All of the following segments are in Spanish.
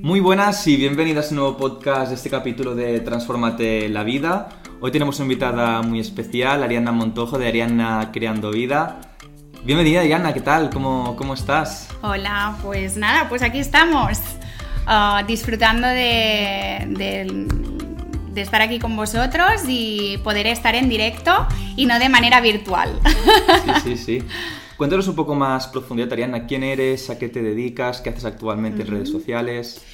Muy buenas y bienvenidas a un nuevo podcast de este capítulo de Transformate la Vida. Hoy tenemos una invitada muy especial, Ariana Montojo de Ariana Creando Vida. Bienvenida Ariana, ¿qué tal? ¿Cómo, cómo estás? Hola, pues nada, pues aquí estamos, ah, disfrutando de, de, de estar aquí con vosotros y poder estar en directo y no de manera virtual. Sí, sí, sí. Cuéntanos un poco más profundidad, Ariana. ¿Quién eres? ¿A qué te dedicas? ¿Qué haces actualmente en redes sociales?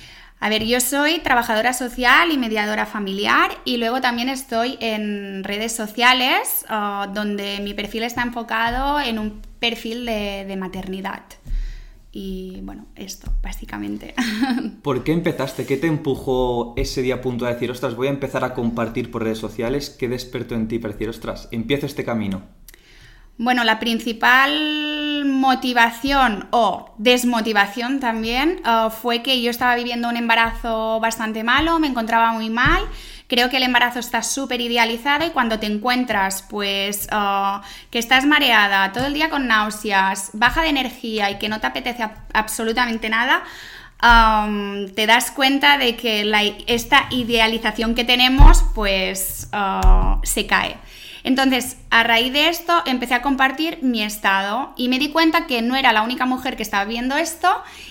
A ver, yo soy trabajadora social y mediadora familiar y luego también estoy en redes sociales donde mi perfil está enfocado en un perfil de, de maternidad. Y bueno, esto, básicamente. ¿Por qué empezaste? ¿Qué te empujó ese día a punto de decir, ostras, voy a empezar a compartir por redes sociales? ¿Qué despertó en ti para decir, ostras, empiezo este camino? Bueno, la principal motivación o desmotivación también uh, fue que yo estaba viviendo un embarazo bastante malo, me encontraba muy mal. Creo que el embarazo está súper idealizado y cuando te encuentras, pues, uh, que estás mareada, todo el día con náuseas, baja de energía y que no te apetece absolutamente nada, te das cuenta de que esta idealización que tenemos, pues, uh, se cae. Entonces, a raíz de esto, empecé a compartir mi estado y me di cuenta que no era la única mujer que estaba viendo esto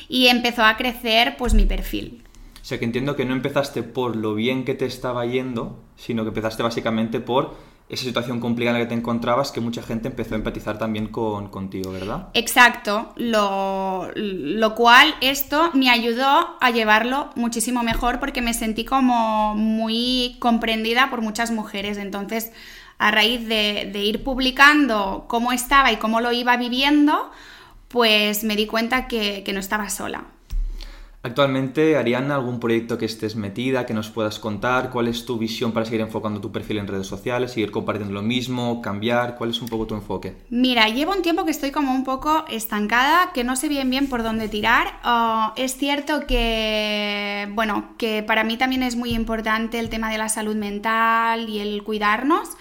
y empezó a crecer pues mi perfil. O sea, que entiendo que no empezaste por lo bien que te estaba yendo, sino que empezaste básicamente por esa situación complicada en la que te encontrabas que mucha gente empezó a empatizar también con, contigo, ¿verdad? Exacto, lo, lo, cual esto me ayudó a llevarlo muchísimo mejor porque me sentí como muy comprendida por muchas mujeres. Entonces, a raíz de, de, ir publicando cómo estaba y cómo lo iba viviendo, pues me di cuenta que, que no estaba sola. Actualmente, Ariana, ¿algún proyecto que estés metida, que nos puedas contar? ¿Cuál es tu visión para seguir enfocando tu perfil en redes sociales, seguir compartiendo lo mismo, cambiar? ¿Cuál es un poco tu enfoque? Mira, llevo un tiempo que estoy como un poco estancada, que no sé bien bien por dónde tirar. Uh, es cierto que, bueno, que para mí también es muy importante el tema de la salud mental y el cuidarnos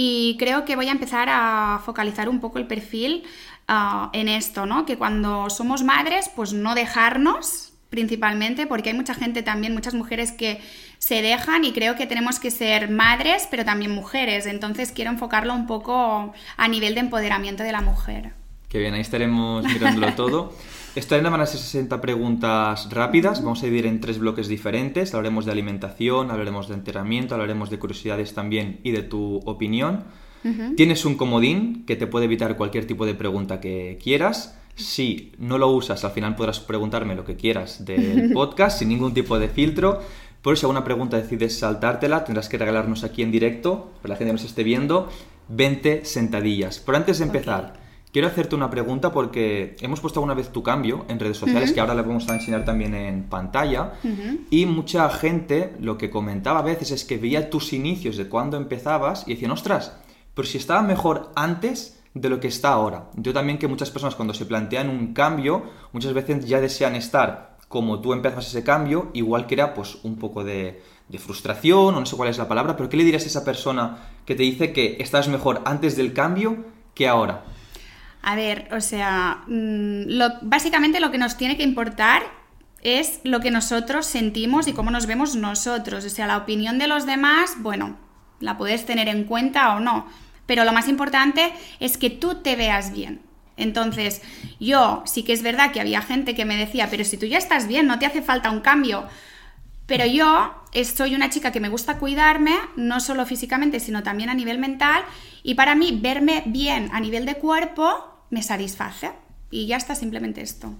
y creo que voy a empezar a focalizar un poco el perfil uh, en esto, ¿no? Que cuando somos madres, pues no dejarnos principalmente, porque hay mucha gente también, muchas mujeres que se dejan y creo que tenemos que ser madres, pero también mujeres. Entonces quiero enfocarlo un poco a nivel de empoderamiento de la mujer. Qué bien, ahí estaremos mirándolo todo. Esto van a ser 60 preguntas rápidas. Vamos a dividir en tres bloques diferentes. Hablaremos de alimentación, hablaremos de entrenamiento, hablaremos de curiosidades también y de tu opinión. Uh -huh. Tienes un comodín que te puede evitar cualquier tipo de pregunta que quieras. Si no lo usas, al final podrás preguntarme lo que quieras del podcast sin ningún tipo de filtro. Por si alguna pregunta decides saltártela, tendrás que regalarnos aquí en directo, para la gente que nos esté viendo, 20 sentadillas. Pero antes de empezar, okay. Quiero hacerte una pregunta porque hemos puesto alguna vez tu cambio en redes sociales, uh -huh. que ahora le vamos a enseñar también en pantalla. Uh -huh. Y mucha gente lo que comentaba a veces es que veía tus inicios de cuando empezabas y decían, ostras, pero si estaba mejor antes de lo que está ahora. Yo también que muchas personas cuando se plantean un cambio, muchas veces ya desean estar como tú empezas ese cambio, igual que era pues un poco de, de, frustración o no sé cuál es la palabra, pero ¿qué le dirías a esa persona que te dice que estás mejor antes del cambio que ahora? A ver, o sea, mm, básicamente lo que nos tiene que importar es lo que nosotros sentimos y cómo nos vemos nosotros. O sea, la opinión de los demás, bueno, la puedes tener en cuenta o no pero lo más importante es que tú te veas bien. Entonces, yo sí que es verdad que había gente que me decía, pero si tú ya estás bien, no te hace falta un cambio. Pero yo soy una chica que me gusta cuidarme, no solo físicamente, sino también a nivel mental, y para mí verme bien a nivel de cuerpo me satisface. Y ya está simplemente esto.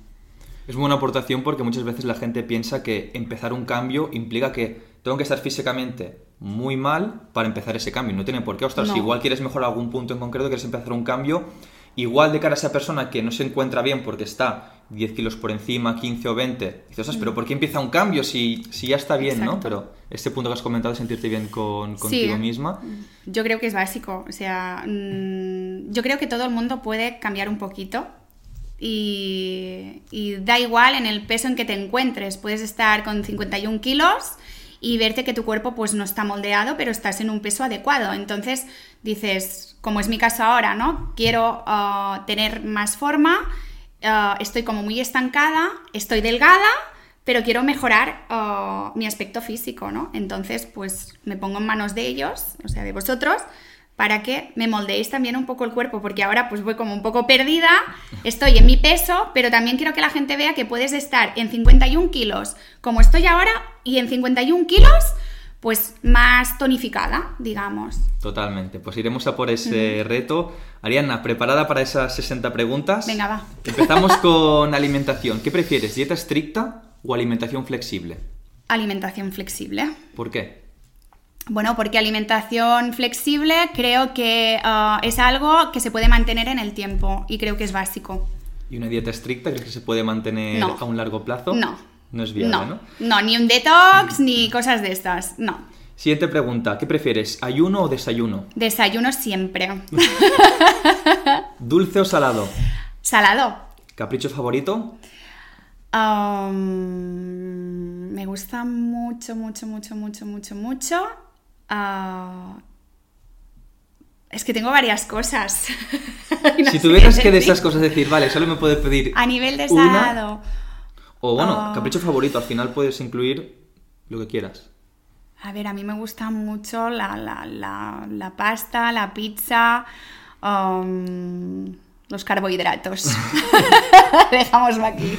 Es buena aportación porque muchas veces la gente piensa que empezar un cambio implica que tengo que estar físicamente muy mal para empezar ese cambio. No tiene por qué, ostras, no. si igual quieres mejorar algún punto en concreto, quieres empezar un cambio, igual de cara a esa persona que no se encuentra bien porque está 10 kilos por encima, 15 o 20, dices, ostras, pero ¿por qué empieza un cambio si, si ya está bien, Exacto. no? Pero este punto que has comentado sentirte bien con, contigo sí. misma. Yo creo que es básico, o sea, mmm, yo creo que todo el mundo puede cambiar un poquito. Y, y da igual en el peso en que te encuentres, puedes estar con 51 kilos y verte que tu cuerpo pues no está moldeado, pero estás en un peso adecuado. Entonces dices, como es mi caso ahora, ¿no? Quiero uh, tener más forma, uh, estoy como muy estancada, estoy delgada, pero quiero mejorar uh, mi aspecto físico, ¿no? Entonces, pues me pongo en manos de ellos, o sea, de vosotros, para que me moldeéis también un poco el cuerpo, porque ahora pues voy como un poco perdida, estoy en mi peso, pero también quiero que la gente vea que puedes estar en 51 kilos como estoy ahora y en 51 kilos pues más tonificada, digamos. Totalmente, pues iremos a por ese reto. Ariana, ¿preparada para esas 60 preguntas? Venga, va. Empezamos con alimentación. ¿Qué prefieres, dieta estricta o alimentación flexible? Alimentación flexible. ¿Por qué? Bueno, porque alimentación flexible creo que uh, es algo que se puede mantener en el tiempo y creo que es básico. ¿Y una dieta estricta crees que se puede mantener No. a un largo plazo? No. No es viable, no, ¿no? no, ni un detox ni cosas de estas, no. Siguiente pregunta. ¿Qué prefieres, ayuno o desayuno? Desayuno siempre. ¿Dulce o salado? Salado. ¿Capricho favorito? Um, me gusta mucho, mucho, mucho, mucho, mucho, mucho. Ah, es que tengo varias cosas. No si tuvieras que de esas cosas decir, vale, solo me puedes pedir A nivel de una, salado. O bueno, Ah. capricho favorito, al final puedes incluir lo que quieras. A ver, a mí me gusta mucho la, la, la, la pasta, la pizza, um, los carbohidratos. Dejámoslo aquí.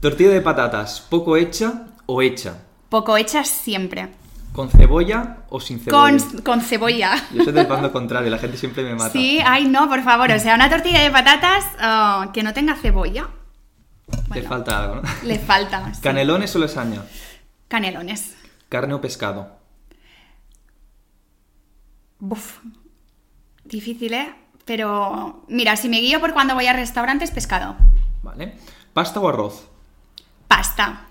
Tortilla de patatas, poco hecha o hecha. Poco hechas siempre. ¿Con cebolla o sin cebolla? Con, con cebolla. Yo soy del bando contrario, la gente siempre me mata. Sí, ay no, por favor. O sea, una tortilla de patatas ah, que no tenga cebolla. Bueno, falta algo, ¿no? Le falta. sí. ¿Canelones o lasaña? Canelones. ¿Carne o pescado? Buf. Difícil, ¿eh? Pero mira, si me guío por cuando voy a restaurantes, pescado. ¿Vale? ¿Pasta o arroz? Pasta.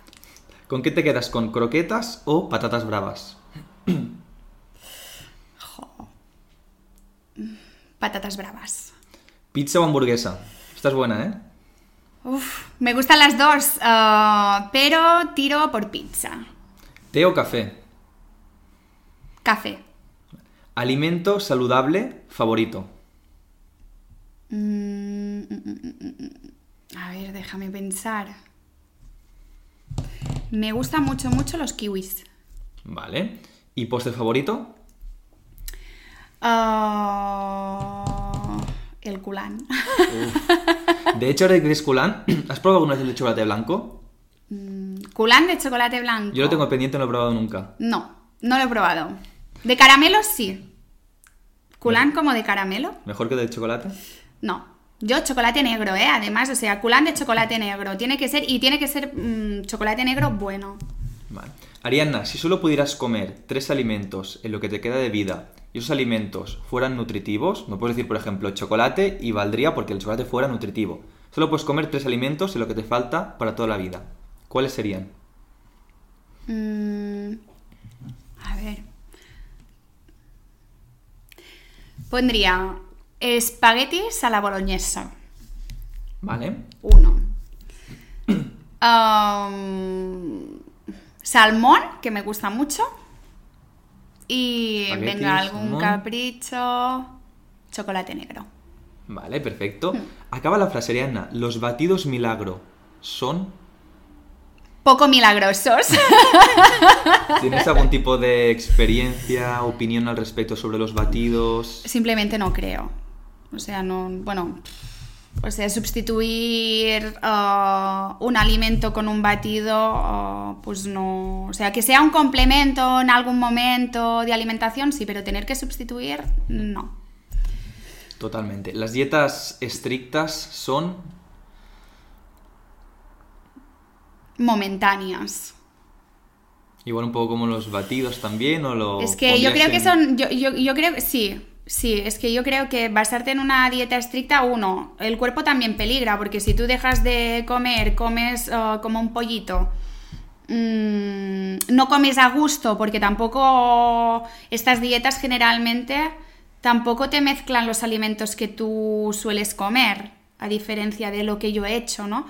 ¿Con qué te quedas? ¿Con croquetas o patatas bravas? Patatas bravas. ¿Pizza o hamburguesa? Esta es buena, ¿eh? Uf, me gustan las dos, ah, pero tiro por pizza. ¿Té o café? Café. ¿Alimento saludable favorito? Mm, mm, mm. A ver, déjame pensar. Me gustan mucho, mucho los kiwis. Vale. ¿Y postre favorito? Ah, el culán. De hecho, ahora que eres culán, ¿has probado alguna vez el de chocolate blanco? culán de chocolate blanco. Yo lo tengo pendiente, no lo he probado nunca. No, no lo he probado. De caramelo sí. ¿Culán como de caramelo? ¿Mejor que de chocolate? No. Yo chocolate negro, ¿eh? Además, o sea, culán de chocolate negro. Tiene que ser, y tiene que ser mm, chocolate negro bueno. Vale. Arianna, si solo pudieras comer tres alimentos en lo que te queda de vida y esos alimentos fueran nutritivos, me puedes decir, por ejemplo, chocolate y valdría porque el chocolate fuera nutritivo. Solo puedes comer tres alimentos en lo que te falta para toda la vida. ¿Cuáles serían? Mm, a ver. Pondría espaguetis a la boloñesa. ¿Vale? Uno. Am, salmón, que me gusta mucho. Y Espaguetis, venga, algún salmón. capricho. Chocolate negro. Vale, perfecto. Acaba la frase, Arianna. Los batidos milagro son... Poco milagrosos. ¿Tienes algún tipo de experiencia, opinión al respecto sobre los batidos? Simplemente no creo. O sea, no. Bueno. O sea, sustituir ah, un alimento con un batido, ah, pues no. O sea, que sea un complemento en algún momento de alimentación, sí, pero tener que sustituir, no. Totalmente. Las dietas estrictas son... Momentáneas. Igual un poco como los batidos también, o lo... Es que yo creo que son. Yo, yo, yo creo que sí. Sí, es que yo creo que basarte en una dieta estricta, uno, el cuerpo también peligra, porque si tú dejas de comer, comes ah, como un pollito, mm, no comes a gusto, porque tampoco estas dietas generalmente tampoco te mezclan los alimentos que tú sueles comer, a diferencia de lo que yo he hecho, ¿no?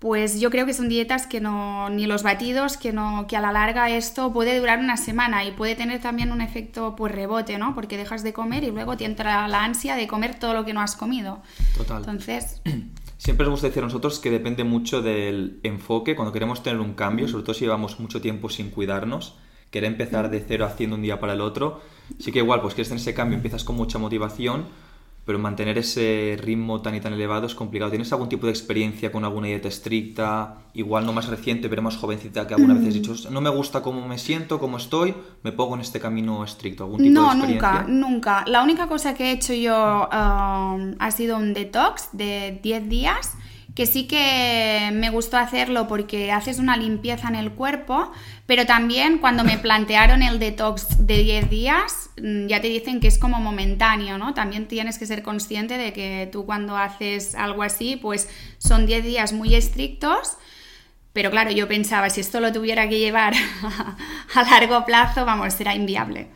Pues yo creo que son dietas que no, ni los batidos, que no, que a la larga esto puede durar una semana y puede tener también un efecto pues rebote, ¿no? Porque dejas de comer y luego te entra la ansia de comer todo lo que no has comido. Total. Entonces, Siempre nos gusta decir a nosotros que depende mucho del enfoque. Cuando queremos tener un cambio, sobre todo si llevamos mucho tiempo sin cuidarnos, querer empezar de cero haciendo un día para el otro, sí que igual, pues quieres tener ese cambio, empiezas con mucha motivación, pero mantener ese ritmo tan y tan elevado es complicado. ¿Tienes algún tipo de experiencia con alguna dieta estricta? Igual no más reciente, pero más jovencita que alguna vez has dicho, no me gusta cómo me siento, cómo estoy, me pongo en este camino estricto. ¿Algún tipo no, de experiencia? nunca, nunca. La única cosa que he hecho yo um, ha sido un detox de 10 días que sí que me gustó hacerlo porque haces una limpieza en el cuerpo, pero también cuando me plantearon el detox de 10 días, mm, ya te dicen que es como momentáneo, ¿no? También tienes que ser consciente de que tú cuando haces algo así, pues son 10 días muy estrictos. Pero claro, yo pensaba, si esto lo tuviera que llevar a largo plazo, vamos, será inviable.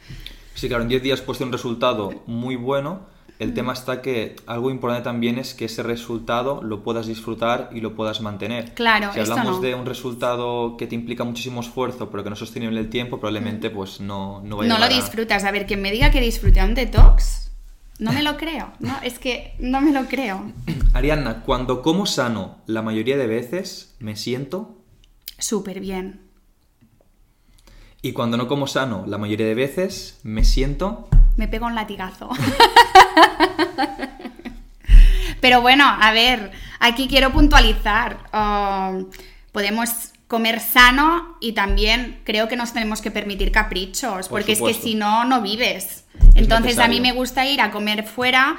Sí, claro, en 10 días tener un resultado muy bueno, el tema está que algo importante también es que ese resultado lo puedas disfrutar y lo puedas mantener. Claro, si hablamos de un resultado que te implica muchísimo esfuerzo, pero que no es sostenible el tiempo, probablemente pues no, no No lo disfrutas. A ver, quien me diga que disfrute un detox, no me lo creo. No, es que no me lo creo. Arianna, cuando como sano, la mayoría de veces me siento súper bien. Y cuando no como sano, la mayoría de veces me siento me pego un latigazo. Pero bueno, a ver, aquí quiero puntualizar. Um, podemos comer sano y también creo que nos tenemos que permitir caprichos, porque es que si no, no vives. Entonces a mí me gusta ir a comer fuera,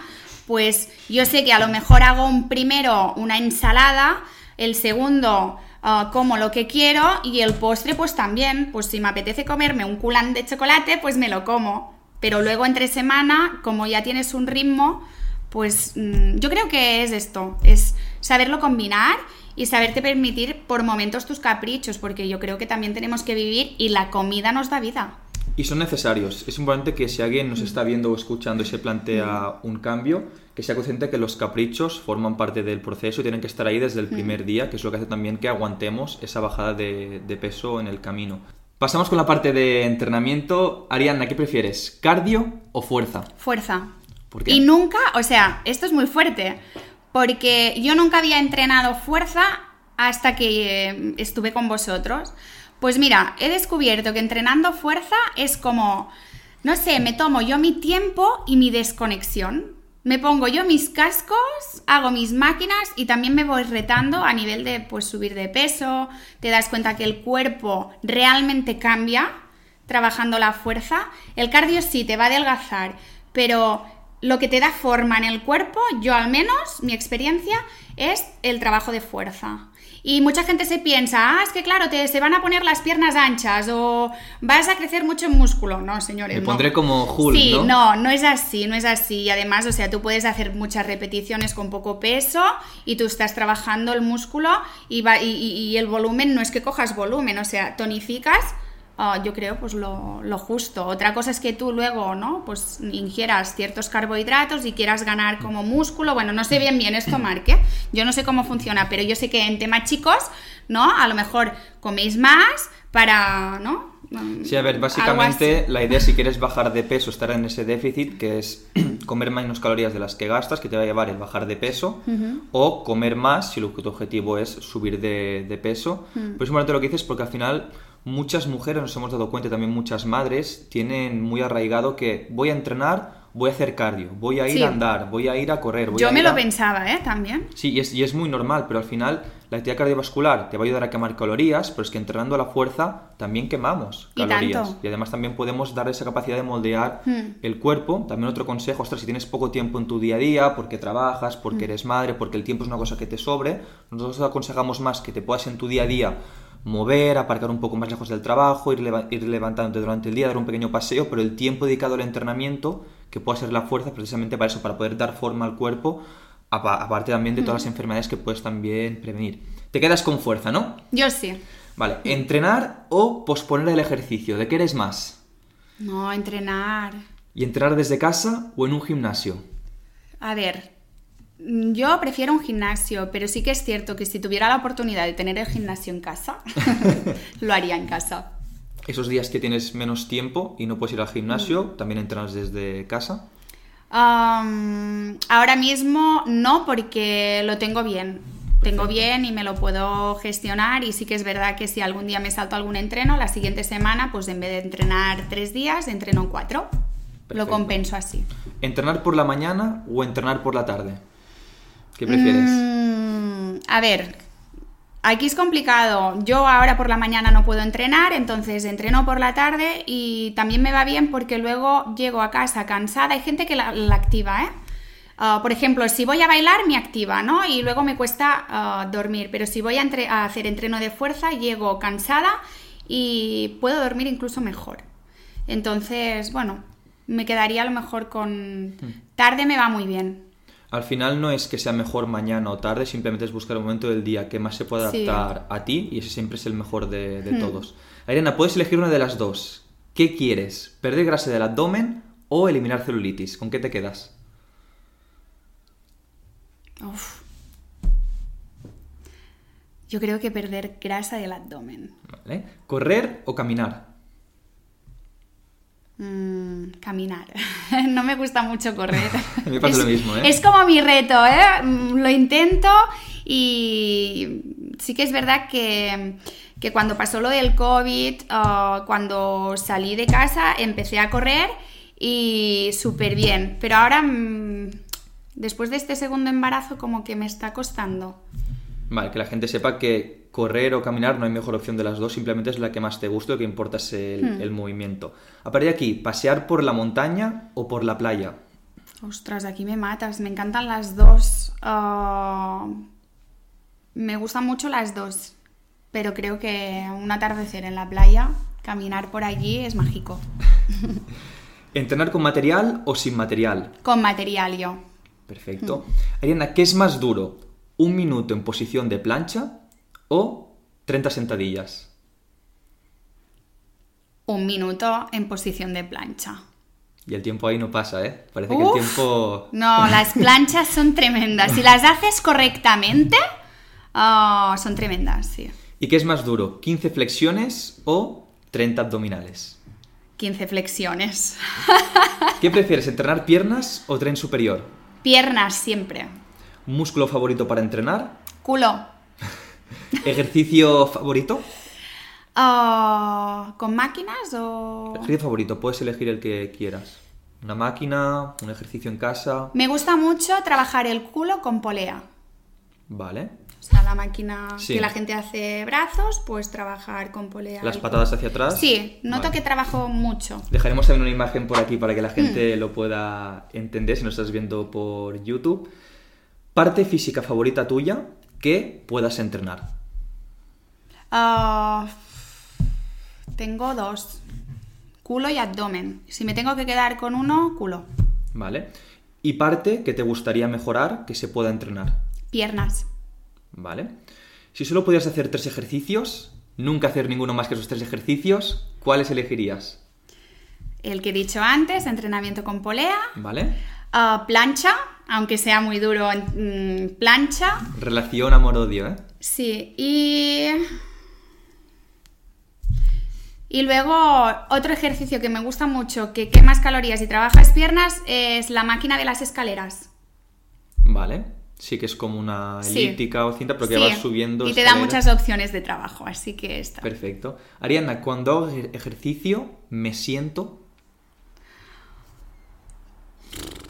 pues yo sé que a lo mejor hago un primero una ensalada, el segundo uh, como lo que quiero y el postre pues también, pues si me apetece comerme un culán de chocolate, pues me lo como. Pero luego entre semana, como ya tienes un ritmo, pues mm, yo creo que es esto, es saberlo combinar y saberte permitir por momentos tus caprichos, porque yo creo que también tenemos que vivir y la comida nos da vida. Y son necesarios. Es importante que si alguien nos está viendo o escuchando y se plantea un cambio, que sea consciente que los caprichos forman parte del proceso y tienen que estar ahí desde el primer día, que es lo que hace también que aguantemos esa bajada de, de peso en el camino. Pasamos con la parte de entrenamiento. Arianna, ¿qué prefieres? ¿Cardio o fuerza? Fuerza. ¿Por qué? Y nunca, o sea, esto es muy fuerte, porque yo nunca había entrenado fuerza hasta que eh, estuve con vosotros. Pues mira, he descubierto que entrenando fuerza es como, no sé, me tomo yo mi tiempo y mi desconexión. Me pongo yo mis cascos, hago mis máquinas y también me voy retando a nivel de pues, subir de peso. Te das cuenta que el cuerpo realmente cambia trabajando la fuerza. El cardio sí te va a adelgazar, pero lo que te da forma en el cuerpo, yo al menos, mi experiencia, es el trabajo de fuerza. Y mucha gente se piensa, ah, es que claro, te, se van a poner las piernas anchas o vas a crecer mucho en músculo. No, señores. Me pondré como Hulk, sí, ¿no? no, es así, no es así. Y además, o sea, tú puedes hacer muchas repeticiones con poco peso y tú estás trabajando el músculo y, va, y el volumen no es que cojas volumen, o sea, tonificas Ah, yo creo pues lo, justo. Otra cosa es que tú luego, ¿no? Pues ingieras ciertos carbohidratos y quieras ganar como músculo. Bueno, no sé bien bien esto, Marque. Yo no sé cómo funciona, pero yo sé que en tema chicos, ¿no? A lo mejor coméis más para, ¿no? Sí, a ver, básicamente la idea si quieres bajar de peso, estar en ese déficit, que es comer menos calorías de las que gastas, que te va a llevar el bajar de peso, o comer más si lo que tu objetivo es subir de, peso. Por eso lo que dices, porque al final muchas mujeres, nos hemos dado cuenta también muchas madres, tienen muy arraigado que voy a entrenar, voy a hacer cardio, voy a ir a andar, voy a ir a correr. Yo me lo pensaba, ¿eh? También. Sí, y es, y es muy normal, pero al final la actividad cardiovascular te va a ayudar a quemar calorías, pero es que entrenando a la fuerza también quemamos calorías. Y, además también podemos dar esa capacidad de moldear hmm. el cuerpo. También otro consejo, ostras, si tienes poco tiempo en tu día a día, porque trabajas, porque hmm. eres madre, porque el tiempo es una cosa que te sobre, nosotros aconsejamos más que te puedas en tu día a día mover, aparcar un poco más lejos del trabajo, ir, ir levantándote durante el día, dar un pequeño paseo, pero el tiempo dedicado al entrenamiento, que pueda ser la fuerza, precisamente para eso, para poder dar forma al cuerpo, aparte también de todas las enfermedades que puedes también prevenir. Te quedas con fuerza, ¿no? Yo sí. Vale, ¿entrenar o posponer el ejercicio? ¿De qué eres más? No, entrenar. ¿Y entrenar desde casa o en un gimnasio? A ver, yo prefiero un gimnasio, pero sí que es cierto que si tuviera la oportunidad de tener el gimnasio en casa, lo haría en casa. Esos días que tienes menos tiempo y no puedes ir al gimnasio, mm. ¿también entrenas desde casa? Um, ahora mismo no, porque lo tengo bien. Tengo bien y me lo puedo gestionar y sí que es verdad que si algún día me salto algún entreno, la siguiente semana, pues en vez de entrenar tres días, entreno cuatro. Lo compenso así. ¿Entrenar por la mañana o entrenar por la tarde? ¿Qué prefieres? Mm, a ver, aquí es complicado. Yo ahora por la mañana no puedo entrenar, entonces entreno por la tarde y también me va bien porque luego llego a casa cansada. Hay gente que la, la activa, ¿eh? Ah, por ejemplo, si voy a bailar, me activa, ¿no? Y luego me cuesta ah, dormir. Pero si voy a, entre- a hacer entreno de fuerza, llego cansada y puedo dormir incluso mejor. Entonces, bueno, me quedaría a lo mejor con... Tarde me va muy bien. Al final no es que sea mejor mañana o tarde, simplemente es buscar el momento del día que más se pueda Sí. adaptar a ti y ese siempre es el mejor de, de Hmm. todos. Ariana, puedes elegir una de las dos. ¿Qué quieres? ¿Perder grasa del abdomen o eliminar celulitis? ¿Con qué te quedas? Uf. Yo creo que perder grasa del abdomen. ¿Vale? ¿Correr o caminar? Mm, caminar. no me gusta mucho correr. Me pasa es, lo mismo, ¿eh? Es como mi reto, ¿eh? Mm, Lo intento y sí que es verdad que, que cuando pasó lo del COVID, cuando salí de casa, empecé a correr y súper bien. Pero ahora, mm, después de este segundo embarazo, como que me está costando. Vale, que la gente sepa que correr o caminar no hay mejor opción de las dos, simplemente es la que más te guste, lo que importa es el, Hmm. el movimiento. A partir de aquí, ¿pasear por la montaña o por la playa? Ostras, aquí me matas. Me encantan las dos. Ah, me gustan mucho las dos. Pero creo que un atardecer en la playa, caminar por allí es mágico. ¿Entrenar con material o sin material? Con material yo. Perfecto. Ariana, ¿qué es más duro? ¿Un minuto en posición de plancha o 30 sentadillas? Un minuto en posición de plancha. Y el tiempo ahí no pasa, ¿eh? Parece que el tiempo... No, las planchas son tremendas. Si las haces correctamente, ah, son tremendas, sí. ¿Y qué es más duro? ¿15 flexiones o 30 abdominales? 15 flexiones. ¿Qué prefieres, entrenar piernas o tren superior? Piernas siempre. ¿Músculo favorito para entrenar? Culo. ¿Ejercicio favorito? Ah, ¿Con máquinas o...? Ejercicio favorito, puedes elegir el que quieras. Una máquina, un ejercicio en casa. Me gusta mucho trabajar el culo con polea. Vale. O sea, la máquina Sí. que la gente hace brazos, pues trabajar con polea. Las patadas hacia atrás. Sí, noto Vale. que trabajo mucho. Dejaremos también una imagen por aquí para que la Mm. gente lo pueda entender si nos estás viendo por YouTube. Parte física favorita tuya que puedas entrenar. Ah, tengo dos. Culo y abdomen. Si me tengo que quedar con uno, culo. ¿Vale? Y parte que te gustaría mejorar que se pueda entrenar. Piernas. ¿Vale? Si solo pudieras hacer tres ejercicios, nunca hacer ninguno más que esos tres ejercicios, ¿cuáles elegirías? El que he dicho antes, entrenamiento con polea. ¿Vale? Ah, plancha, aunque sea muy duro, mm, plancha. Relación amor-odio, ¿eh? Sí, y... Y luego otro ejercicio que me gusta mucho, que quemas calorías y trabajas piernas, es la máquina de las escaleras. Vale. Sí que es como una Sí. elíptica o cinta, pero que Sí, vas subiendo. Y te da muchas opciones de trabajo, así que está. Perfecto. Ariana, cuando hago ej- ejercicio, me siento.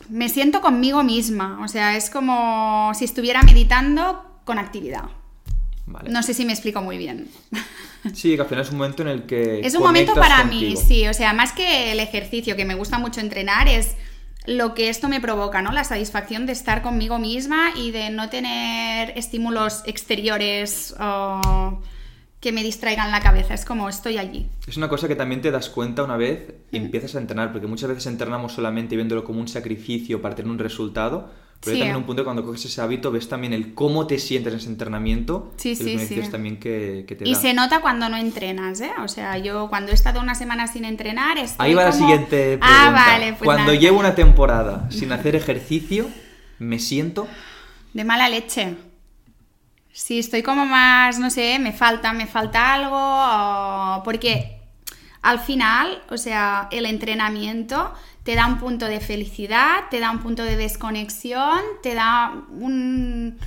Me siento conmigo misma, o sea, es como si estuviera meditando con actividad. Vale. No sé si me explico muy bien. Sí, que al final es un momento en el que. Es un momento para contigo. mí, sí, o sea, más que el ejercicio, que me gusta mucho entrenar, es lo que esto me provoca, ¿no? La satisfacción de estar conmigo misma y de no tener estímulos exteriores o que me distraigan la cabeza, es como estoy allí. Es una cosa que también te das cuenta una vez Mm. empiezas a entrenar, porque muchas veces entrenamos solamente viéndolo como un sacrificio para tener un resultado, pero hay Sí. también un punto cuando coges ese hábito ves también el cómo te sientes en ese entrenamiento Sí, y sí, los beneficios sí. también que, que te Y da. se nota cuando no entrenas, ¿eh? O sea, yo cuando he estado una semana sin entrenar, estoy Ahí va la como- siguiente pregunta. Ah, vale, pues Cuando nada. llevo una temporada sin hacer ejercicio, me siento... De mala leche. Sí, estoy como más, no sé, me falta, me falta algo, porque al final, o sea, el entrenamiento te da un punto de felicidad, te da un punto de desconexión, te da un...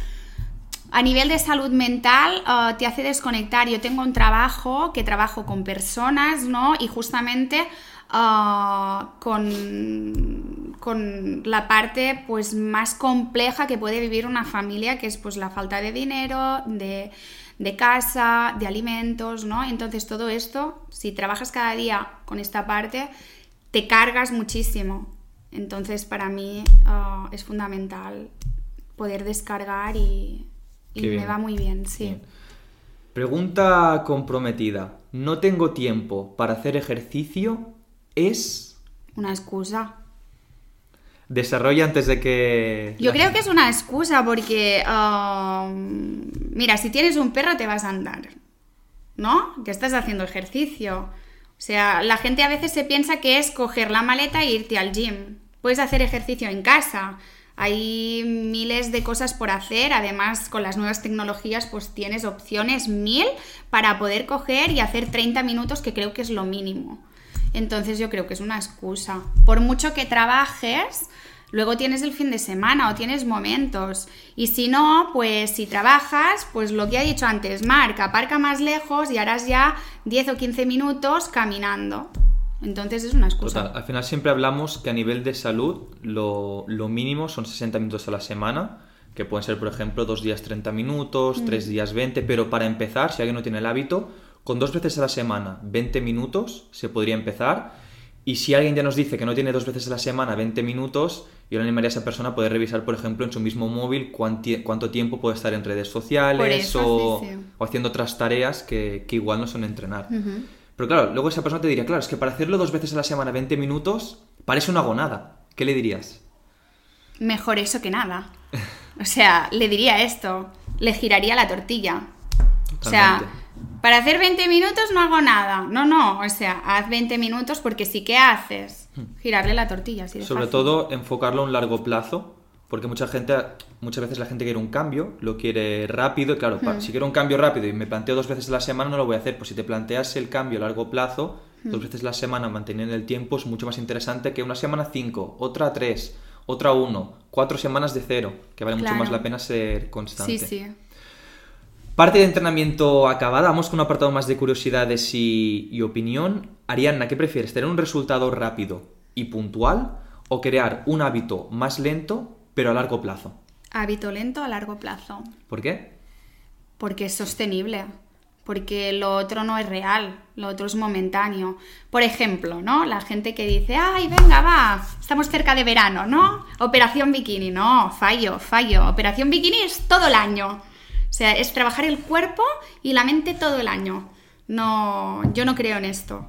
A nivel de salud mental uh, te hace desconectar. Yo tengo un trabajo que trabajo con personas, ¿no? Y justamente uh, con, con, la parte pues más compleja que puede vivir una familia, que es pues la falta de dinero, de de casa, de alimentos, ¿no? Entonces todo esto, si trabajas cada día con esta parte, te cargas muchísimo. Entonces para mí ah, es fundamental poder descargar y, me va muy bien, sí. Pregunta comprometida. No tengo tiempo para hacer ejercicio. ¿Es? Una excusa. Desarrolla antes de que... Yo creo que es una excusa porque, um, mira, si tienes un perro te vas a andar, ¿no? Que estás haciendo ejercicio. O sea, la gente a veces se piensa que es coger la maleta e irte al gym. Puedes hacer ejercicio en casa. Hay miles de cosas por hacer. Además, con las nuevas tecnologías, pues tienes opciones mil para poder coger y hacer 30 minutos, que creo que es lo mínimo. Entonces yo creo que es una excusa. Por mucho que trabajes, luego tienes el fin de semana o tienes momentos. Y si no, pues si trabajas, pues lo que ha dicho antes, marca, aparca más lejos y harás ya 10 o 15 minutos caminando. Entonces es una excusa. Al final siempre hablamos que a nivel de salud lo, mínimo son 60 minutos a la semana, que pueden ser, por ejemplo, dos días 30 minutos, mm. tres días 20, pero para empezar, si alguien no tiene el hábito, con dos veces a la semana, 20 minutos, se podría empezar. Y si alguien ya nos dice que no tiene dos veces a la semana 20 minutos, yo le animaría a esa persona a poder revisar, por ejemplo, en su mismo móvil cuánto tiempo puede estar en redes sociales o, haciendo otras tareas que, igual no son entrenar. Pero claro, luego esa persona te diría, claro, es que para hacerlo dos veces a la semana 20 minutos parece una gonada. ¿Qué le dirías? Mejor eso que nada. O sea, le diría esto, le giraría la tortilla. O sea, para hacer 20 minutos no hago nada. No, no, o sea, haz 20 minutos porque sí que haces. Hmm. Girarle la tortilla, Sobre todo enfocarlo a un largo plazo, porque mucha gente, muchas veces la gente quiere un cambio, lo quiere rápido, y claro, hmm. si quiero un cambio rápido y me planteo dos veces a la semana, no lo voy a hacer. Pues si te planteas el cambio a largo plazo, hmm. dos veces a la semana manteniendo el tiempo, es mucho más interesante que una semana 5, otra 3, otra 1, cuatro semanas de cero, que vale mucho más la pena ser constante. Sí, sí. Parte de entrenamiento acabada, vamos con un apartado más de curiosidades y, opinión. Arianna, ¿qué prefieres? ¿Tener un resultado rápido y puntual o crear un hábito más lento pero a largo plazo? Hábito lento a largo plazo. ¿Por qué? Porque es sostenible. Porque lo otro no es real, lo otro es momentáneo. Por ejemplo, ¿no? La gente que dice, ay, venga, va, estamos cerca de verano, ¿no? Operación bikini, no, fallo, fallo. Operación bikini es todo el año. O sea, es trabajar el cuerpo y la mente todo el año. No, yo no creo en esto.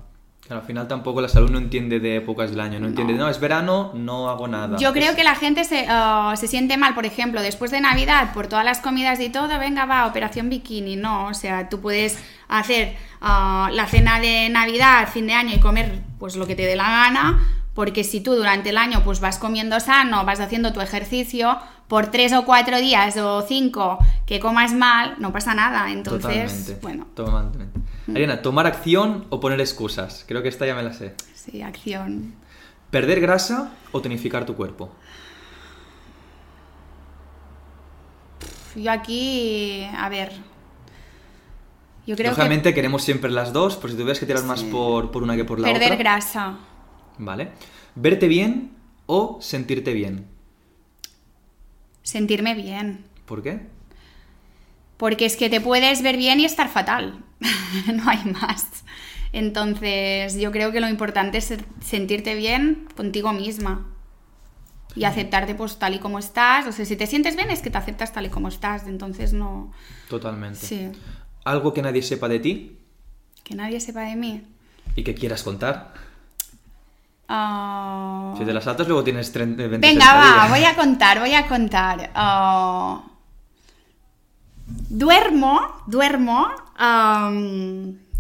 al final tampoco la salud no entiende de épocas del año, no, entiende, no, es verano, no hago nada. Yo creo que la gente se, uh, se, siente mal, por ejemplo, después de Navidad, por todas las comidas y todo, venga, va, operación bikini, no, o sea, tú puedes hacer uh, la cena de Navidad, fin de año y comer pues lo que te dé la gana, porque si tú durante el año pues vas comiendo sano, vas haciendo tu ejercicio, por tres o cuatro días o cinco que comas mal, no pasa nada. Entonces, bueno. Totalmente. Ariana, ¿tomar acción o poner excusas? Creo que esta ya me la sé. Sí, acción. ¿Perder grasa o tonificar tu cuerpo? Yo aquí, a ver. Yo creo Lógicamente queremos siempre las dos, por si tuvieras que tirar más por, por, una que por la otra. Perder grasa. Vale. ¿Verte bien o sentirte bien? Sentirme bien. ¿Por qué? Porque es que te puedes ver bien y estar fatal. no hay más. Entonces, yo creo que lo importante es sentirte bien contigo misma y aceptarte pues tal y como estás. O sea, si te sientes bien es que te aceptas tal y como estás. Entonces no. Totalmente. Sí. ¿Algo que nadie sepa de ti? Que nadie sepa de mí. ¿Y que quieras contar? Ah. Si te las saltas, luego tienes 30, Venga, va, voy a contar, voy a contar. Ah. duermo, duermo,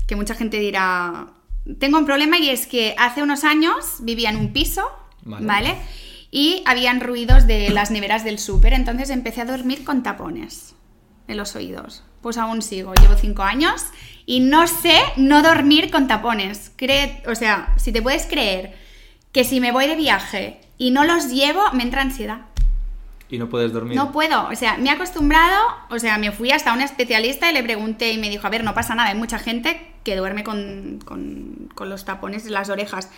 que mucha gente dirá, tengo un problema y es que hace unos años vivía en un piso, ¿vale? Y habían ruidos de las neveras del súper, entonces empecé a dormir con tapones en los oídos. Pues aún sigo, llevo cinco años Y no sé no dormir con tapones. Cree, o sea, si te puedes creer que si me voy de viaje y no los llevo, me entra ansiedad. Y no puedes dormir. No puedo, o sea, me he acostumbrado, o sea, me fui hasta un especialista y le pregunté y me dijo, a ver, no pasa nada, hay mucha gente que duerme con, con, con los tapones en las orejas.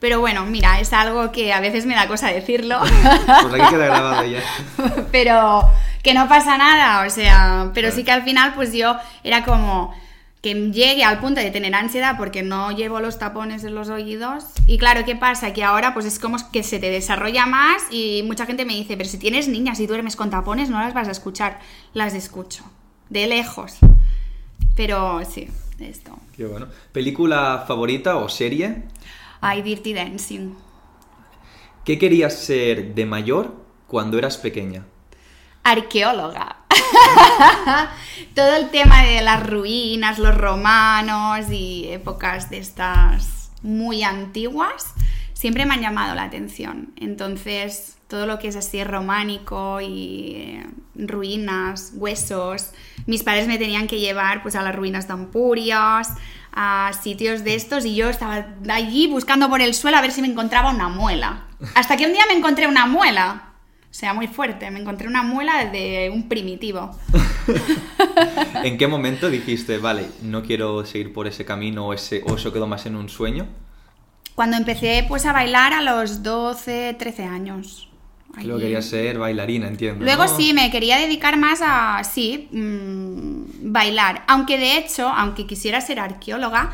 Pero bueno, mira, es algo que a veces me da cosa decirlo. pues aquí queda grabado ya. pero que no pasa nada, o sea, pero sí que al final pues yo era como que llegue al punto de tener ansiedad porque no llevo los tapones en los oídos. Y claro, ¿qué pasa? Que ahora pues es como que se te desarrolla más y mucha gente me dice, pero si tienes niñas y duermes con tapones no las vas a escuchar. Las escucho, de lejos. Pero sí, esto. Qué bueno. ¿Película favorita o serie? Ay, Dirty Dancing. ¿Qué querías ser de mayor cuando eras pequeña? Arqueóloga. Todo el tema de las ruinas, los romanos y épocas de estas muy antiguas siempre me han llamado la atención. Entonces, todo lo que es así románico y eh, ruinas, huesos, mis padres me tenían que llevar pues a las ruinas de Ampurias, a sitios de estos y yo estaba allí buscando por el suelo a ver si me encontraba una muela. Hasta que un día me encontré una muela. O sea, muy fuerte. Me encontré una muela de un primitivo. ¿En qué momento dijiste, vale, no quiero seguir por ese camino o, ese, o eso quedó más en un sueño? Cuando empecé pues a bailar a los 12, 13 años. Luego quería ser bailarina, entiendo. Luego sí, me quería dedicar más a, sí, mm, bailar. Aunque de hecho, aunque quisiera ser arqueóloga,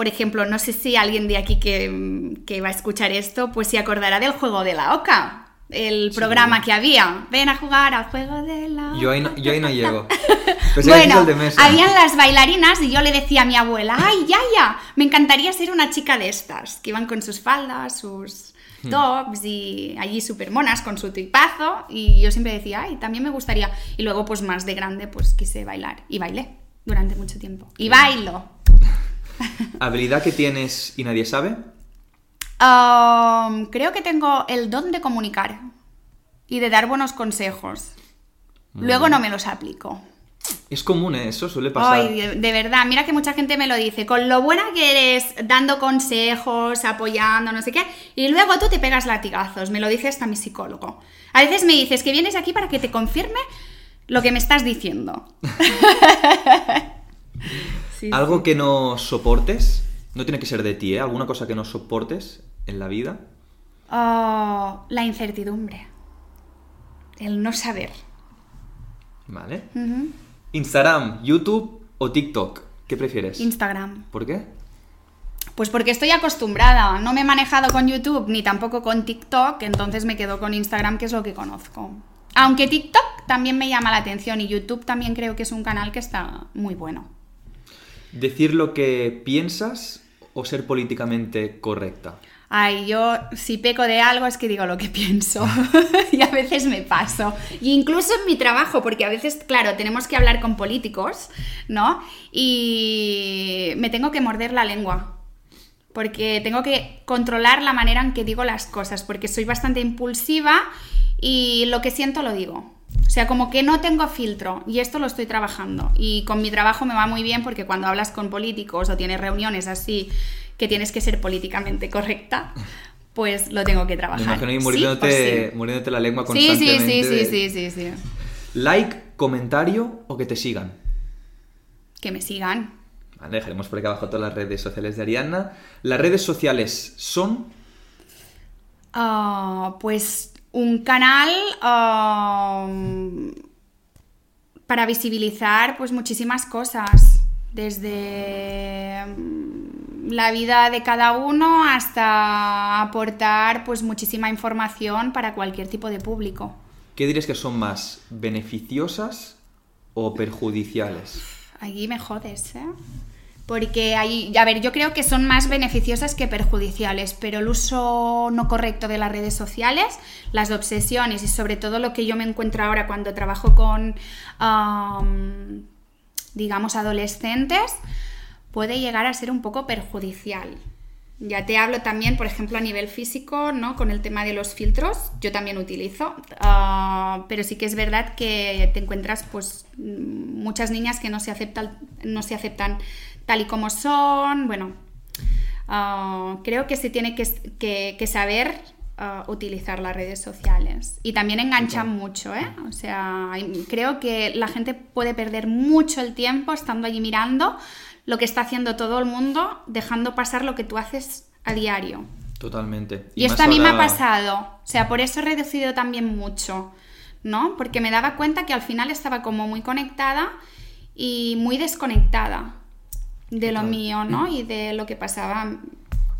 por ejemplo, no sé si alguien de aquí que, va a escuchar esto, pues se acordará del juego de la oca. El programa que había. Ven a jugar al juego de la. Yo ahí no, yo ahí no llego. bueno, habían las bailarinas y yo le decía a mi abuela, ay, ya, ya, me encantaría ser una chica de estas, que iban con sus faldas, sus hmm. tops y allí súper monas con su tipazo y yo siempre decía, ay, también me gustaría. Y luego pues más de grande pues quise bailar y bailé durante mucho tiempo. Y bailo. ¿Habilidad que tienes y nadie sabe? creo que tengo el don de comunicar y de dar buenos consejos. Luego no me los aplico. Es común, ¿eh? eso suele pasar. Ay, de, verdad, mira que mucha gente me lo dice, con lo buena que eres dando consejos, apoyando, no sé qué, y luego tú te pegas latigazos, me lo dice hasta mi psicólogo. A veces me dices que vienes aquí para que te confirme lo que me estás diciendo. Algo que no soportes, no tiene que ser de ti, ¿eh? Alguna cosa que no soportes en la vida. Oh, la incertidumbre. El no saber. Vale. Instagram, YouTube o TikTok. ¿Qué prefieres? Instagram. ¿Por qué? Pues porque estoy acostumbrada. No me he manejado con YouTube ni tampoco con TikTok, entonces me quedo con Instagram, que es lo que conozco. Aunque TikTok también me llama la atención y YouTube también creo que es un canal que está muy bueno. ¿Decir lo que piensas o ser políticamente correcta? Ay, yo si peco de algo es que digo lo que pienso y a veces me paso. Y incluso en mi trabajo, porque a veces, claro, tenemos que hablar con políticos, ¿no? Y me tengo que morder la lengua. Porque tengo que controlar la manera en que digo las cosas, porque soy bastante impulsiva y lo que siento lo digo. O sea, como que no tengo filtro y esto lo estoy trabajando. Y con mi trabajo me va muy bien porque cuando hablas con políticos o tienes reuniones así que tienes que ser políticamente correcta, pues lo tengo que trabajar. Me imagino muriéndote, muriéndote la lengua constantemente. Sí, sí, sí, sí, sí, sí. Like, comentario o que te sigan. Que me sigan. Vale, dejaremos por aquí abajo todas las redes sociales de Arianna. ¿Las redes sociales son? Ah, pues un canal um, para visibilizar pues muchísimas cosas, desde um, la vida de cada uno hasta aportar pues muchísima información para cualquier tipo de público. ¿Qué dirías que son más beneficiosas o perjudiciales? Aquí me jodes, ¿eh? Porque hay, a ver, yo creo que son más beneficiosas que perjudiciales, pero el uso no correcto de las redes sociales, las obsesiones y sobre todo lo que yo me encuentro ahora cuando trabajo con, digamos, adolescentes, puede llegar a ser un poco perjudicial. Ya te hablo también, por ejemplo, a nivel físico, ¿no? Con el tema de los filtros, yo también utilizo, ah, pero sí que es verdad que te encuentras, pues, mm, muchas niñas que no se aceptan, no se aceptan tal y como son. Bueno, ah, creo que se tiene que, saber ah, utilizar las redes sociales y también enganchan mucho, ¿eh? O sea, creo que la gente puede perder mucho el tiempo estando allí mirando lo que está haciendo todo el mundo, dejando pasar lo que tú haces a diario. Totalmente. Y, esto a mí me ha pasado. O sea, por eso he reducido también mucho, ¿no? Porque me daba cuenta que al final estaba como muy conectada y muy desconectada de lo mío, ¿no? Y de lo que pasaba.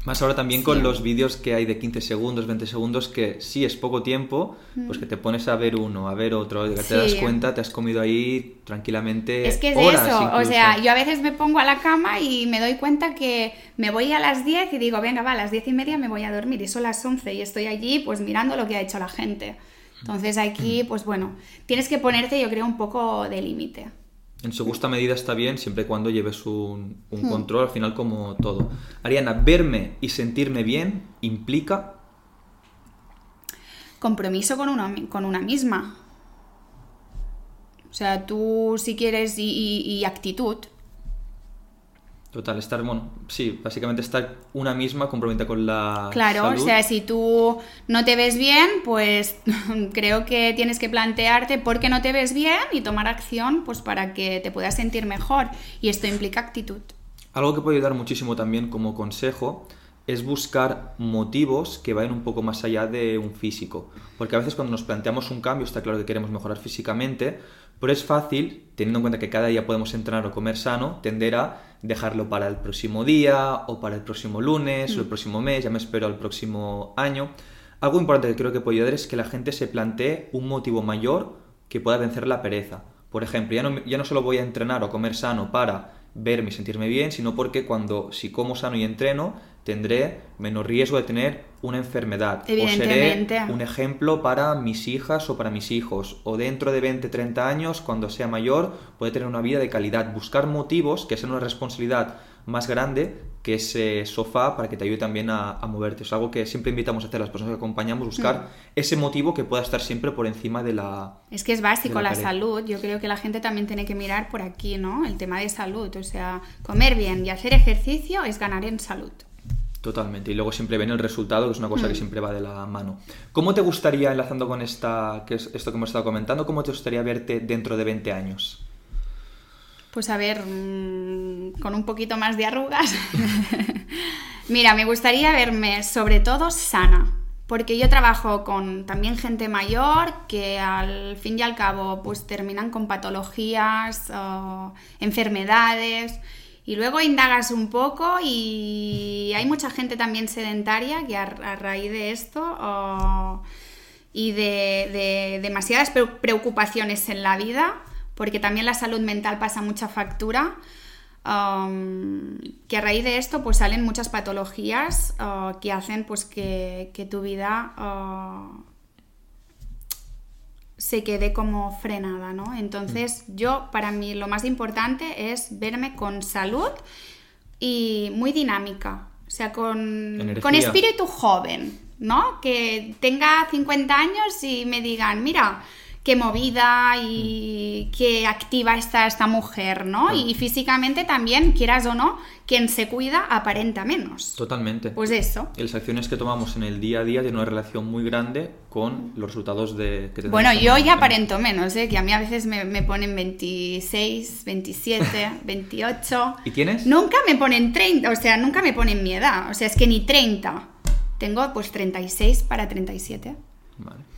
Más ahora también con los vídeos que hay de 15 segundos, 20 segundos, que sí es poco tiempo, pues que te pones a ver uno, a ver otro, y te das cuenta, te has comido ahí tranquilamente. Es que es eso, o sea, yo a veces me pongo a la cama y me doy cuenta que me voy a las 10 y digo, venga, va, a las 10 y media me voy a dormir y son las 11 y estoy allí pues mirando lo que ha hecho la gente. Entonces aquí, pues bueno, tienes que ponerte, yo creo, un poco de límite en su justa medida está bien siempre y cuando lleves un, hmm. control, al final como todo. Ariana, verme y sentirme bien implica... Compromiso con una, con una misma. O sea, tú si quieres y actitud. Total, estar, bueno, sí, básicamente estar una misma comprometida con la Claro, o sea, si tú no te ves bien, pues creo que tienes que plantearte por qué no te ves bien y tomar acción pues para que te puedas sentir mejor. Y esto implica actitud. Algo que puede ayudar muchísimo también como consejo es buscar motivos que vayan un poco más allá de un físico. Porque a veces cuando nos planteamos un cambio, está claro que queremos mejorar físicamente, pero es fácil, teniendo en cuenta que cada día podemos entrenar o comer sano, tender a dejarlo para el próximo día o para el próximo lunes o el mm. próximo mes, ya me espero al próximo año. Algo importante que creo que puede ayudar es que la gente se plantee un motivo mayor que pueda vencer la pereza. Por ejemplo, ya no, ya no solo voy a entrenar o comer sano para verme y sentirme bien, sino porque cuando si como sano y entreno, tendré menos riesgo de tener una enfermedad. O seré un ejemplo para mis hijas o para mis hijos. O dentro de 20, 30 años, cuando sea mayor, puede tener una vida de calidad. Buscar motivos que sean una responsabilidad más grande que ese sofá para que te ayude también a, moverte. Es algo que siempre invitamos a hacer a las personas que acompañamos, buscar mm. ese motivo que pueda estar siempre por encima de la... Es que es básico la, salud. Yo creo que la gente también tiene que mirar por aquí, ¿no? El tema de salud. O sea, comer bien y hacer ejercicio es ganar en salud. Totalmente. Y luego siempre ven el resultado, que es una cosa que mm. siempre va de la mano. ¿Cómo te gustaría, enlazando con esta, que es esto que hemos estado comentando, cómo te gustaría verte dentro de 20 años? Pues a ver, mm, con un poquito más de arrugas. Mira, me gustaría verme sobre todo sana, porque yo trabajo con también gente mayor que al fin y al cabo pues terminan con patologías, enfermedades y luego indagas un poco y hay mucha gente también sedentaria que a, raíz de esto y de, demasiadas preocupaciones en la vida, porque también la salud mental pasa mucha factura, um, que a raíz de esto pues salen muchas patologías uh, que hacen pues que, tu vida uh, se quede como frenada, ¿no? Entonces, mm. yo, para mí, lo más importante es verme con salud y muy dinámica, o sea, con, con espíritu joven, ¿no? Que tenga 50 años y me digan, mira, qué movida y qué activa está esta mujer, ¿no? Y físicamente también, quieras o no, quien se cuida aparenta menos. Totalmente. Pues eso. Y las acciones que tomamos en el día a día tienen una relación muy grande con los resultados de que Bueno, yo ya aparento menos, ¿eh? que a mí a veces me, me ponen 26, 27, 28. ¿Y tienes? Nunca me ponen 30, o sea, nunca me ponen mi edad, o sea, es que ni 30. Tengo pues 36 para 37. Vale.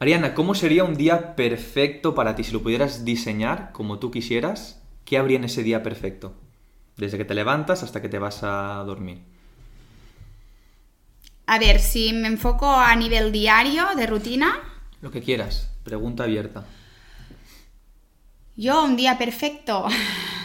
Ariana, ¿cómo sería un día perfecto para ti? Si lo pudieras diseñar como tú quisieras, ¿qué habría en ese día perfecto? Desde que te levantas hasta que te vas a dormir. A ver, si me enfoco a nivel diario, de rutina. Lo que quieras, pregunta abierta. Yo, un día perfecto.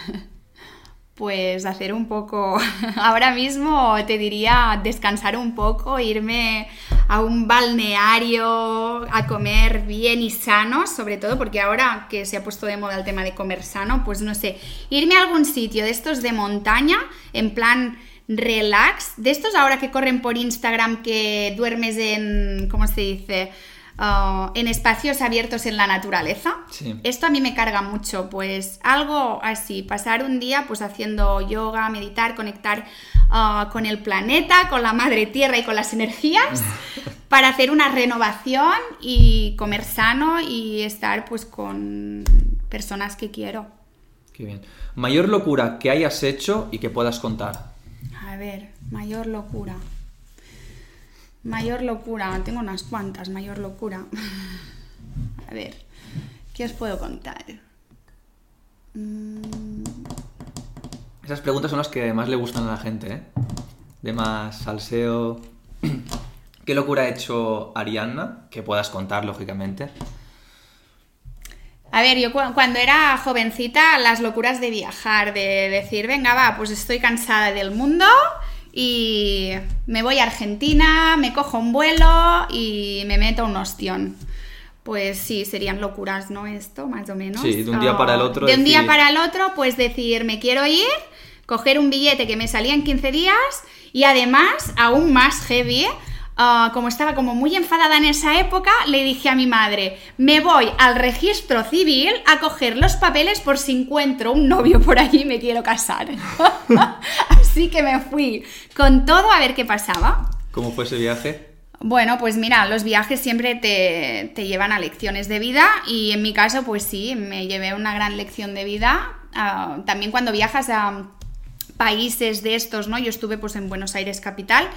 pues hacer un poco, ahora mismo te diría descansar un poco, irme a un balneario a comer bien y sano, sobre todo porque ahora que se ha puesto de moda el tema de comer sano, pues no sé, irme a algún sitio de estos de montaña, en plan relax, de estos ahora que corren por Instagram que duermes en, ¿cómo se dice? Uh, en espacios abiertos en la naturaleza. Sí. Esto a mí me carga mucho, pues algo así, pasar un día pues haciendo yoga, meditar, conectar uh, con el planeta, con la madre tierra y con las energías para hacer una renovación y comer sano y estar pues con personas que quiero. Qué bien. Mayor locura que hayas hecho y que puedas contar. A ver, mayor locura. Mayor locura, tengo unas cuantas, mayor locura. A ver, ¿qué os puedo contar? Mm, Esas preguntas son las que más le gustan a la gente, ¿eh? De más salseo. ¿Qué locura ha hecho Arianna? Que puedas contar, lógicamente. A ver, yo cu- cuando era jovencita, las locuras de viajar, de decir, venga, va, pues estoy cansada del mundo y me voy a Argentina, me cojo un vuelo y me meto un ostión. Pues sí, serían locuras, ¿no? Esto, más o menos. Sí, de un día para el otro De un día para el otro, pues decir, me quiero ir, coger un billete que me salía en 15 días y además, aún más heavy, ah, como estaba como muy enfadada en esa época, le dije a mi madre, me voy al registro civil a coger los papeles por si encuentro un novio por allí y me quiero casar. Así que me fui con todo a ver qué pasaba. ¿Cómo fue ese viaje? Bueno, pues mira, los viajes siempre te, te llevan a lecciones de vida y en mi caso, pues sí, me llevé una gran lección de vida. Ah, también cuando viajas a países de estos, ¿no? Yo estuve pues en Buenos Aires capital,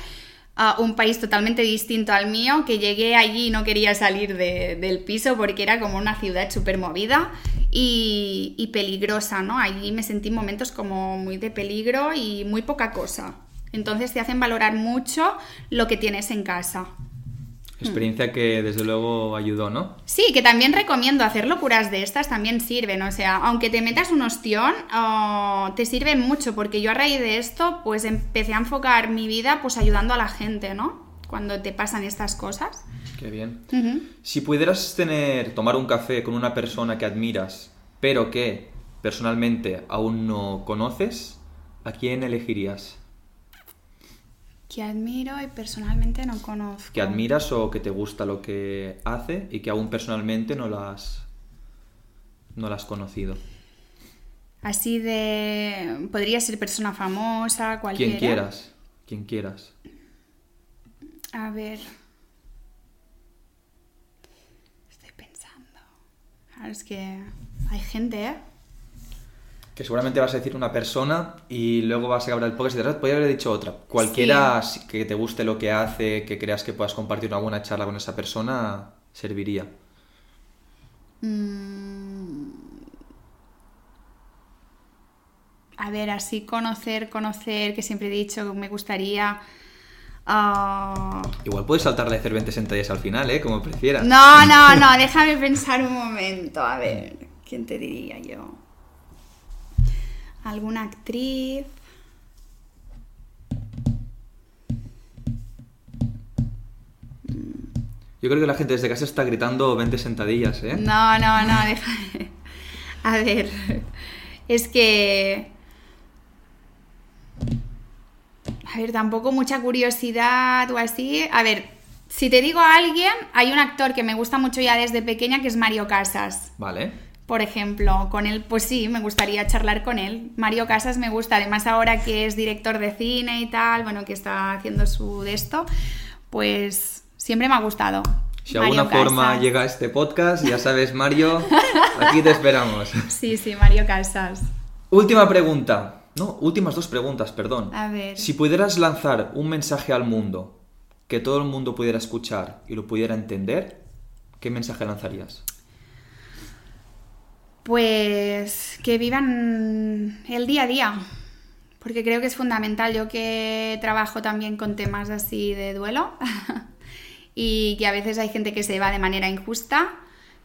ah, un país totalmente distinto al mío, que llegué allí y no quería salir de- del piso porque era como una ciudad súper movida y, peligrosa, ¿no? Allí me sentí en momentos como muy de peligro y muy poca cosa. Entonces te hacen valorar mucho lo que tienes en casa. Experiencia que desde luego ayudó, ¿no? Sí, que también recomiendo hacer locuras de estas, también sirven, o sea, aunque te metas un ostión, oh, te sirven mucho, porque yo a raíz de esto, pues empecé a enfocar mi vida, pues ayudando a la gente, ¿no? Cuando te pasan estas cosas. Qué bien. Si pudieras tener, tomar un café con una persona que admiras, pero que personalmente aún no conoces, ¿a quién elegirías? Que admiro y personalmente no conozco. Que admiras o que te gusta lo que hace y que aún personalmente no lo has, no lo has conocido. Así de... Podría ser persona famosa, cualquiera. Quien quieras, quien quieras. A ver. Estoy pensando. Claro, es que hay gente, ¿eh? Que seguramente vas a decir una persona y luego vas a acabar el podcast y dirás, podría haber dicho otra. Cualquiera que te guste lo que hace, que creas que puedas compartir una buena charla con esa persona, serviría. Mm. A ver, así conocer, conocer, que siempre he dicho que me gustaría. ah, Igual puedes saltarle Cervantes sentadillas al final, ¿eh? Como prefieras. No, no, no, déjame pensar un momento. A ver, ¿quién te diría yo? ¿Alguna actriz? Yo creo que la gente desde casa está gritando 20 sentadillas, ¿eh? No, no, no, déjame. A ver, es que. A ver, tampoco mucha curiosidad o así. A ver, si te digo a alguien, hay un actor que me gusta mucho ya desde pequeña que es Mario Casas. Vale. Por ejemplo, con él, pues sí, me gustaría charlar con él. Mario Casas me gusta, además ahora que es director de cine y tal, bueno, que está haciendo su de esto, pues siempre me ha gustado. Si de alguna forma Casas. llega a este podcast, ya sabes, Mario, aquí te esperamos. Sí, sí, Mario Casas. Última pregunta. No, últimas dos preguntas, perdón. A ver. Si pudieras lanzar un mensaje al mundo que todo el mundo pudiera escuchar y lo pudiera entender, ¿qué mensaje lanzarías? Pues que vivan el día a día, porque creo que es fundamental. Yo que trabajo también con temas así de duelo y que a veces hay gente que se va de manera injusta,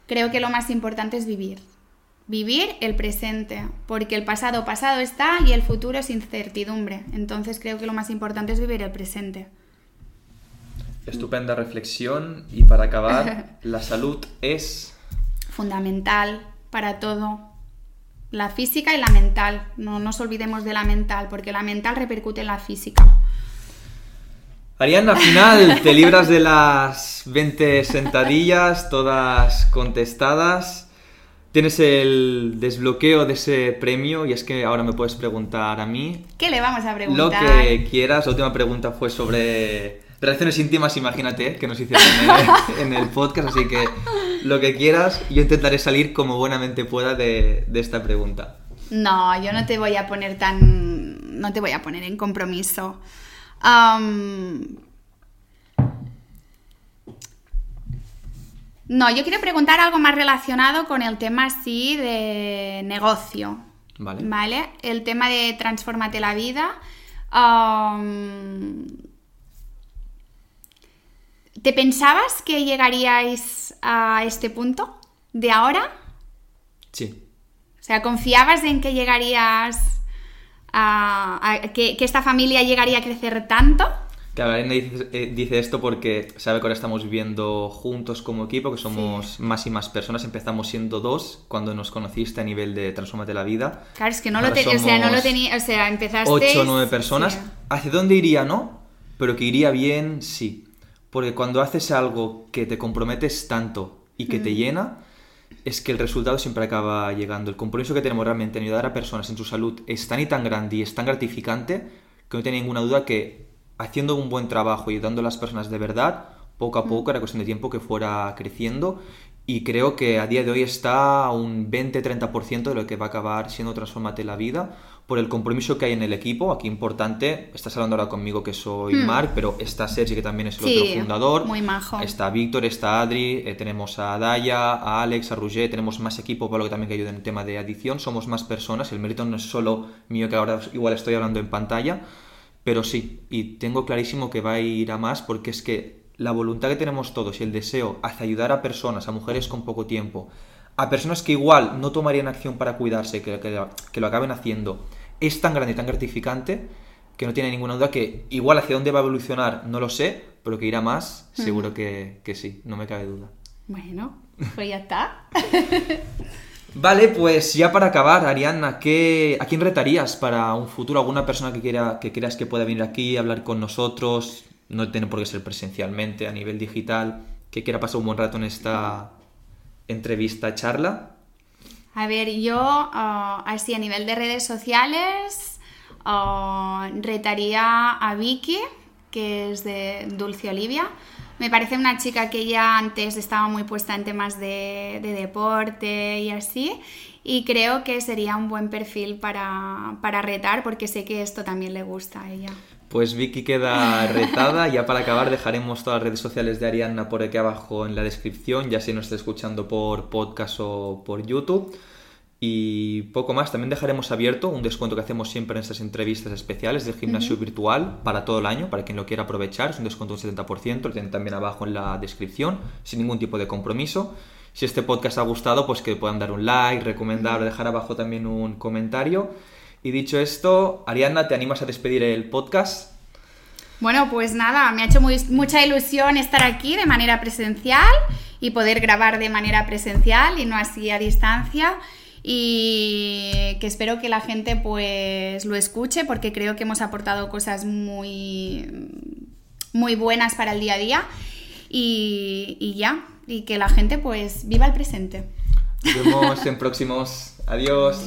creo que lo más importante es vivir. Vivir el presente, porque el pasado pasado está y el futuro es incertidumbre. Entonces creo que lo más importante es vivir el presente. Estupenda reflexión y para acabar, la salud es... Fundamental para todo. La física y la mental. No nos olvidemos de la mental, porque la mental repercute en la física. Ariana, al final te libras de las 20 sentadillas, todas contestadas. Tienes el desbloqueo de ese premio y es que ahora me puedes preguntar a mí. ¿Qué le vamos a preguntar? Lo que quieras. La última pregunta fue sobre relaciones íntimas, imagínate, que nos hicieron en el, podcast, así que lo que quieras, yo intentaré salir como buenamente pueda de, esta pregunta. No, yo no te voy a poner tan... no te voy a poner en compromiso. No, yo quiero preguntar algo más relacionado con el tema así de negocio. Vale. ¿Vale? El tema de transformate la vida. ¿Te pensabas que llegaríais a este punto de ahora? Sí. O sea, ¿confiabas en que llegarías a, que, esta familia llegaría a crecer tanto? Claro, Arena eh, dice, esto porque sabe que ahora estamos viviendo juntos como equipo, que somos más y más personas. Empezamos siendo dos cuando nos conociste a nivel de Transformate la Vida. Claro, es que no lo, tenía, o sea, no lo tenía, o sea, empezaste... Ocho o nueve personas. ¿Hacia dónde iría? No, pero que iría bien, sí. Porque cuando haces algo que te comprometes tanto y que te llena, es que el resultado siempre acaba llegando. El compromiso que tenemos realmente en ayudar a personas en su salud es tan y tan grande y es tan gratificante que no tiene ninguna duda que haciendo un buen trabajo y ayudando a las personas de verdad, poco a poco era cuestión de tiempo que fuera creciendo. Y creo que a día de hoy está un 20-30% de lo que va a acabar siendo Transformate la Vida por el compromiso que hay en el equipo. Aquí importante, estás hablando ahora conmigo que soy hmm. Marc, pero está Sergi que también es el otro fundador. Muy majo. Está Víctor, está Adri, eh, tenemos a Daya, a Alex, a Roger, tenemos más equipo para lo que también que ayuda en el tema de adición. Somos más personas, el mérito no es solo mío que ahora igual estoy hablando en pantalla, pero sí, y tengo clarísimo que va a ir a más porque es que la voluntad que tenemos todos y el deseo hacia ayudar a personas, a mujeres con poco tiempo, a personas que igual no tomarían acción para cuidarse, que, que lo acaben haciendo, es tan grande y tan gratificante que no tiene ninguna duda que igual hacia dónde va a evolucionar no lo sé, pero que irá más, seguro que, sí, no me cabe duda. Bueno, pues ya está. Vale, pues ya para acabar, Arianna, ¿a quién retarías para un futuro? ¿Alguna persona que, quiera, que creas que pueda venir aquí hablar con nosotros? No tiene por qué ser presencialmente, a nivel digital, que quiera pasar un buen rato en esta entrevista, charla. A ver, yo ah, así a nivel de redes sociales ah, retaría a Vicky, que es de Dulce Olivia. Me parece una chica que ya antes estaba muy puesta en temas de, deporte y así. Y creo que sería un buen perfil para, para retar porque sé que esto también le gusta a ella. Pues Vicky queda retada. Ya para acabar dejaremos todas las redes sociales de Arianna por aquí abajo en la descripción, ya si nos está escuchando por podcast o por YouTube. Y poco más, también dejaremos abierto un descuento que hacemos siempre en estas entrevistas especiales del gimnasio virtual para todo el año, para quien lo quiera aprovechar. Es un descuento de un 70%, lo tienen también abajo en la descripción, sin ningún tipo de compromiso. Si este podcast ha gustado, pues que puedan dar un like, recomendar o dejar abajo también un comentario. Y dicho esto, Ariadna, ¿te animas a despedir el podcast? Bueno, pues nada, me ha hecho mucha ilusión estar aquí de manera presencial y poder grabar de manera presencial y no así a distancia. Y que espero que la gente pues lo escuche porque creo que hemos aportado cosas muy muy buenas para el día a día. Y, y ya y que la gente pues viva el presente nos vemos en próximos. Adiós.